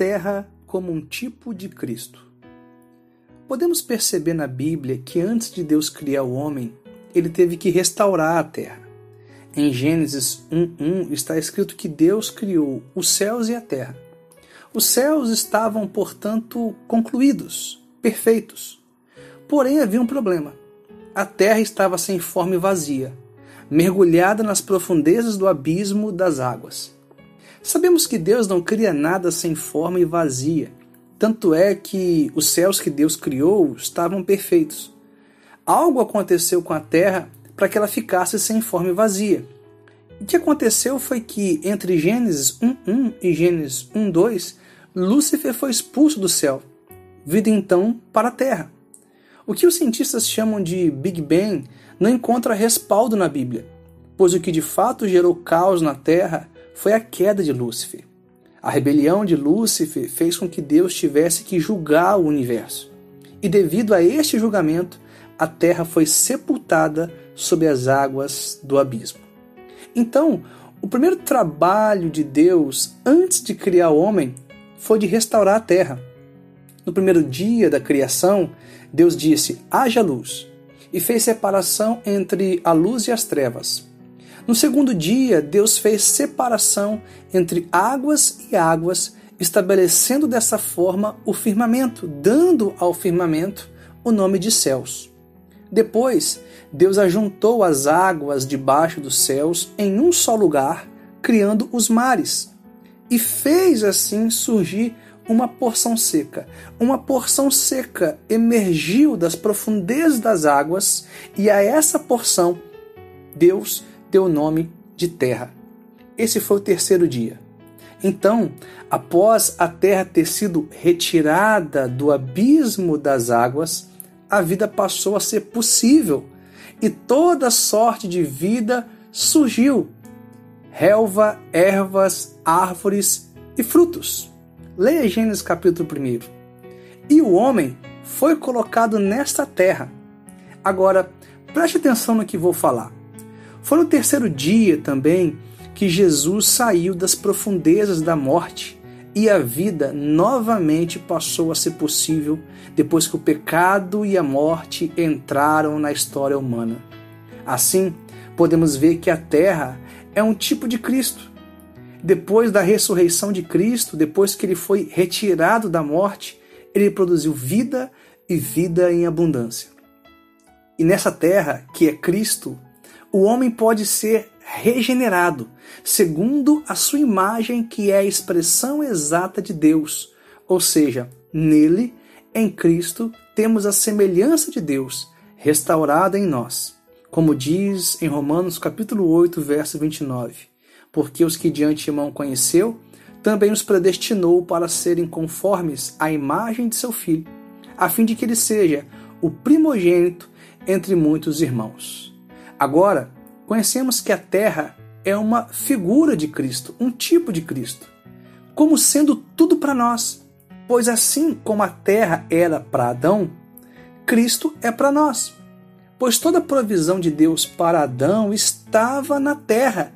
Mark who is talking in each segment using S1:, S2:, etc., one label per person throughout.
S1: terra como um tipo de Cristo. Podemos perceber na Bíblia que antes de Deus criar o homem, ele teve que restaurar a terra. Em Gênesis 1:1 está escrito que Deus criou os céus e a terra. Os céus estavam, portanto, concluídos, perfeitos. Porém, havia um problema. A terra estava sem forma e vazia, mergulhada nas profundezas do abismo das águas. Sabemos que Deus não cria nada sem forma e vazia. Tanto é que os céus que Deus criou estavam perfeitos. Algo aconteceu com a terra para que ela ficasse sem forma e vazia. O que aconteceu foi que entre Gênesis 1:1 e Gênesis 1:2, Lúcifer foi expulso do céu, vindo então para a terra. O que os cientistas chamam de Big Bang não encontra respaldo na Bíblia, pois o que de fato gerou caos na terra foi a queda de Lúcifer. A rebelião de Lúcifer fez com que Deus tivesse que julgar o universo. E devido a este julgamento, a terra foi sepultada sob as águas do abismo. Então, o primeiro trabalho de Deus antes de criar o homem foi de restaurar a terra. No primeiro dia da criação, Deus disse: haja luz, e fez separação entre a luz e as trevas. No segundo dia, Deus fez separação entre águas e águas, estabelecendo dessa forma o firmamento, dando ao firmamento o nome de céus. Depois, Deus ajuntou as águas debaixo dos céus em um só lugar, criando os mares, e fez assim surgir uma porção seca. Uma porção seca emergiu das profundezas das águas, e a essa porção Deus deu o nome de terra. Esse foi o terceiro dia. Então, após a terra ter sido retirada do abismo das águas, a vida passou a ser possível e toda sorte de vida surgiu: relva, ervas, árvores e frutos. Leia Gênesis capítulo 1. E o homem foi colocado nesta terra. Agora, preste atenção no que vou falar. Foi no terceiro dia também que Jesus saiu das profundezas da morte e a vida novamente passou a ser possível depois que o pecado e a morte entraram na história humana. Assim, podemos ver que a terra é um tipo de Cristo. Depois da ressurreição de Cristo, depois que ele foi retirado da morte, ele produziu vida e vida em abundância. E nessa terra, que é Cristo, o homem pode ser regenerado, segundo a sua imagem, que é a expressão exata de Deus. Ou seja, nele, em Cristo, temos a semelhança de Deus restaurada em nós. Como diz em Romanos capítulo 8, verso 29, porque os que de antemão conheceu, também os predestinou para serem conformes à imagem de seu filho, a fim de que ele seja o primogênito entre muitos irmãos. Agora, conhecemos que a terra é uma figura de Cristo, um tipo de Cristo, como sendo tudo para nós. Pois assim como a terra era para Adão, Cristo é para nós. Pois toda a provisão de Deus para Adão estava na terra,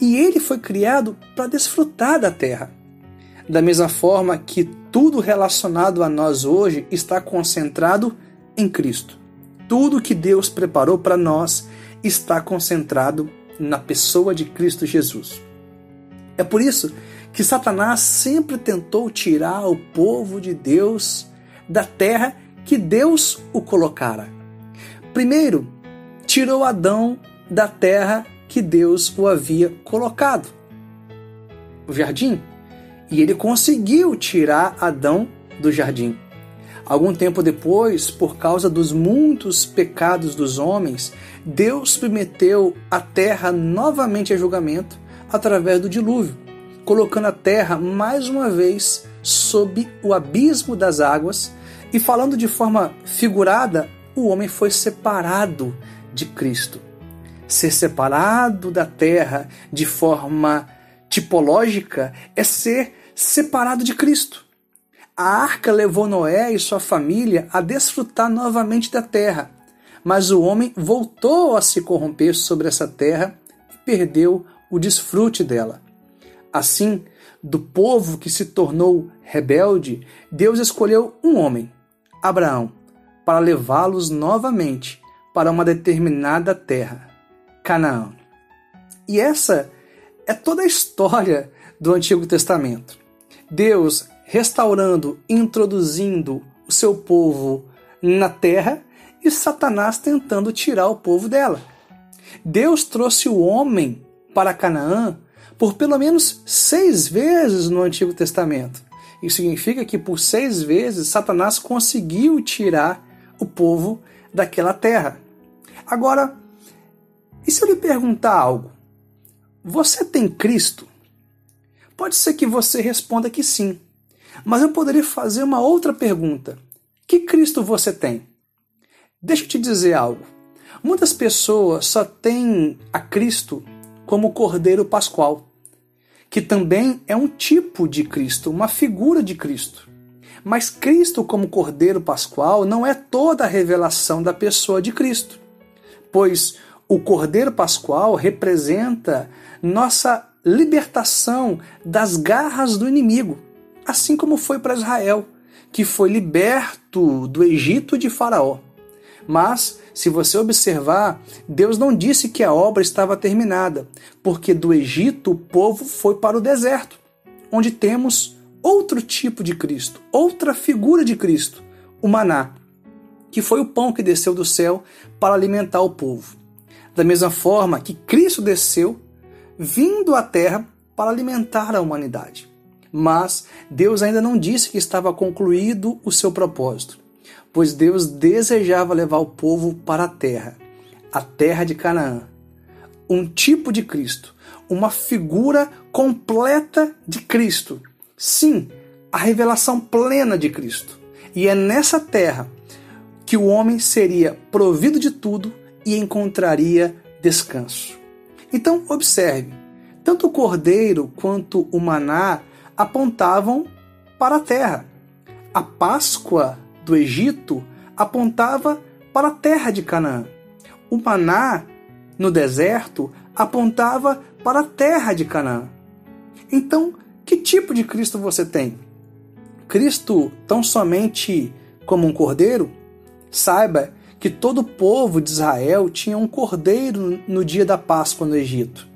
S1: e ele foi criado para desfrutar da terra. Da mesma forma que tudo relacionado a nós hoje está concentrado em Cristo. Tudo que Deus preparou para nós está concentrado na pessoa de Cristo Jesus. É por isso que Satanás sempre tentou tirar o povo de Deus da terra que Deus o colocara. Primeiro, tirou Adão da terra que Deus o havia colocado, o jardim, e ele conseguiu tirar Adão do jardim. Algum tempo depois, por causa dos muitos pecados dos homens, Deus submeteu a terra novamente a julgamento através do dilúvio, colocando a terra mais uma vez sob o abismo das águas e falando de forma figurada, o homem foi separado de Cristo. Ser separado da terra de forma tipológica é ser separado de Cristo. A arca levou Noé e sua família a desfrutar novamente da terra, mas o homem voltou a se corromper sobre essa terra e perdeu o desfrute dela. Assim, do povo que se tornou rebelde, Deus escolheu um homem, Abraão, para levá-los novamente para uma determinada terra, Canaã. E essa é toda a história do Antigo Testamento. Deus restaurando, introduzindo o seu povo na terra e Satanás tentando tirar o povo dela. Deus trouxe o homem para Canaã por pelo menos seis vezes no Antigo Testamento. Isso significa que por seis vezes Satanás conseguiu tirar o povo daquela terra. Agora, e se eu lhe perguntar algo? Você tem Cristo? Pode ser que você responda que sim, mas eu poderia fazer uma outra pergunta: que Cristo você tem? Deixa eu te dizer algo. Muitas pessoas só têm a Cristo como Cordeiro Pascual, que também é um tipo de Cristo, uma figura de Cristo. Mas Cristo, como Cordeiro Pascual, não é toda a revelação da pessoa de Cristo, pois o Cordeiro Pascual representa nossa libertação das garras do inimigo, assim como foi para Israel, que foi liberto do Egito de Faraó. Mas, se você observar, Deus não disse que a obra estava terminada, porque do Egito o povo foi para o deserto, onde temos outro tipo de Cristo, outra figura de Cristo, o maná, que foi o pão que desceu do céu para alimentar o povo. Da mesma forma que Cristo desceu, vindo à terra para alimentar a humanidade. Mas Deus ainda não disse que estava concluído o seu propósito pois Deus desejava levar o povo para a terra, a terra de Canaã. Um tipo de Cristo, uma figura completa de Cristo. Sim, a revelação plena de Cristo. E é nessa terra que o homem seria provido de tudo e encontraria descanso. Então, observe: tanto o cordeiro quanto o maná apontavam para a terra. A Páscoa do Egito apontava para a terra de Canaã. O maná no deserto apontava para a terra de Canaã. Então, que tipo de Cristo você tem? Cristo tão somente como um cordeiro? Saiba que todo o povo de Israel tinha um cordeiro no dia da Páscoa no Egito.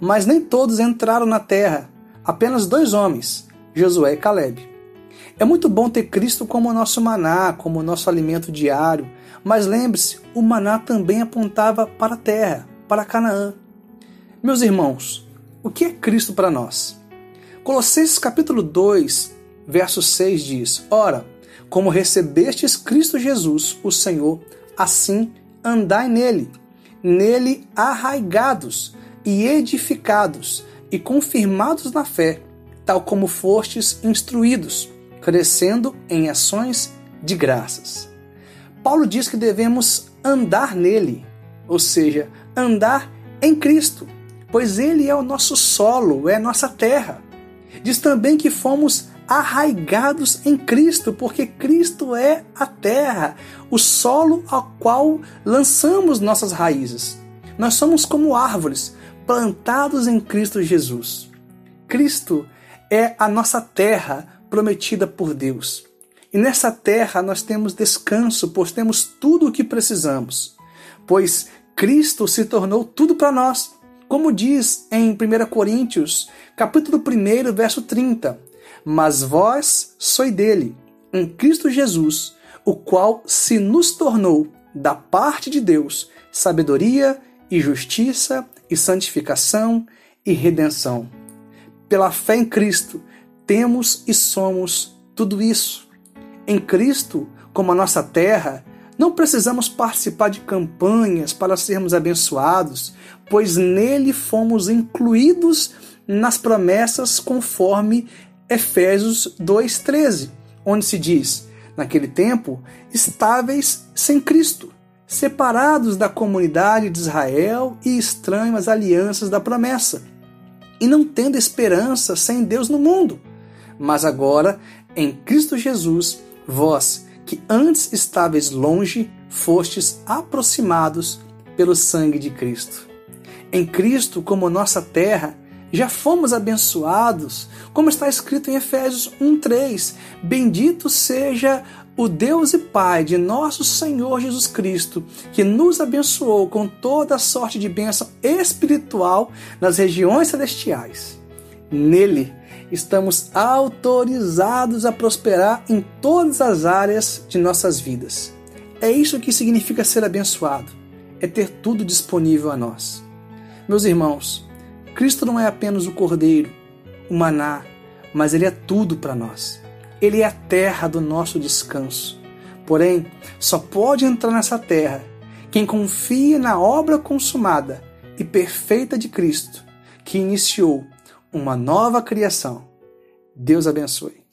S1: Mas nem todos entraram na terra, apenas dois homens, Josué e Caleb. É muito bom ter Cristo como nosso maná, como nosso alimento diário, mas lembre-se, o maná também apontava para a terra, para Canaã. Meus irmãos, o que é Cristo para nós? Colossenses capítulo 2, verso 6 diz: Ora, como recebestes Cristo Jesus, o Senhor, assim andai nele, nele arraigados e edificados e confirmados na fé, tal como fostes instruídos crescendo em ações de graças. Paulo diz que devemos andar nele, ou seja, andar em Cristo, pois ele é o nosso solo, é nossa terra. Diz também que fomos arraigados em Cristo, porque Cristo é a terra, o solo ao qual lançamos nossas raízes. Nós somos como árvores plantados em Cristo Jesus. Cristo é a nossa terra, prometida por Deus. E nessa terra nós temos descanso, pois temos tudo o que precisamos. Pois Cristo se tornou tudo para nós. Como diz em 1 Coríntios, capítulo 1, verso 30: Mas vós sois dele, em Cristo Jesus, o qual se nos tornou, da parte de Deus, sabedoria e justiça e santificação e redenção. Pela fé em Cristo, temos e somos tudo isso. Em Cristo, como a nossa terra, não precisamos participar de campanhas para sermos abençoados, pois nele fomos incluídos nas promessas conforme Efésios 2,13, onde se diz: Naquele tempo, estáveis sem Cristo, separados da comunidade de Israel e estranhos às alianças da promessa, e não tendo esperança sem Deus no mundo. Mas agora, em Cristo Jesus, vós que antes estáveis longe, fostes aproximados pelo sangue de Cristo. Em Cristo, como nossa terra, Já fomos abençoados, como está escrito em Efésios 1:3. Bendito seja o Deus e Pai de nosso Senhor Jesus Cristo, que nos abençoou com toda sorte de bênção espiritual nas regiões celestiais. Nele estamos autorizados a prosperar em todas as áreas de nossas vidas. É isso que significa ser abençoado, é ter tudo disponível a nós. Meus irmãos, Cristo não é apenas o cordeiro, o maná, mas ele é tudo para nós. Ele é a terra do nosso descanso. Porém, só pode entrar nessa terra quem confia na obra consumada e perfeita de Cristo, que iniciou uma nova criação. Deus abençoe.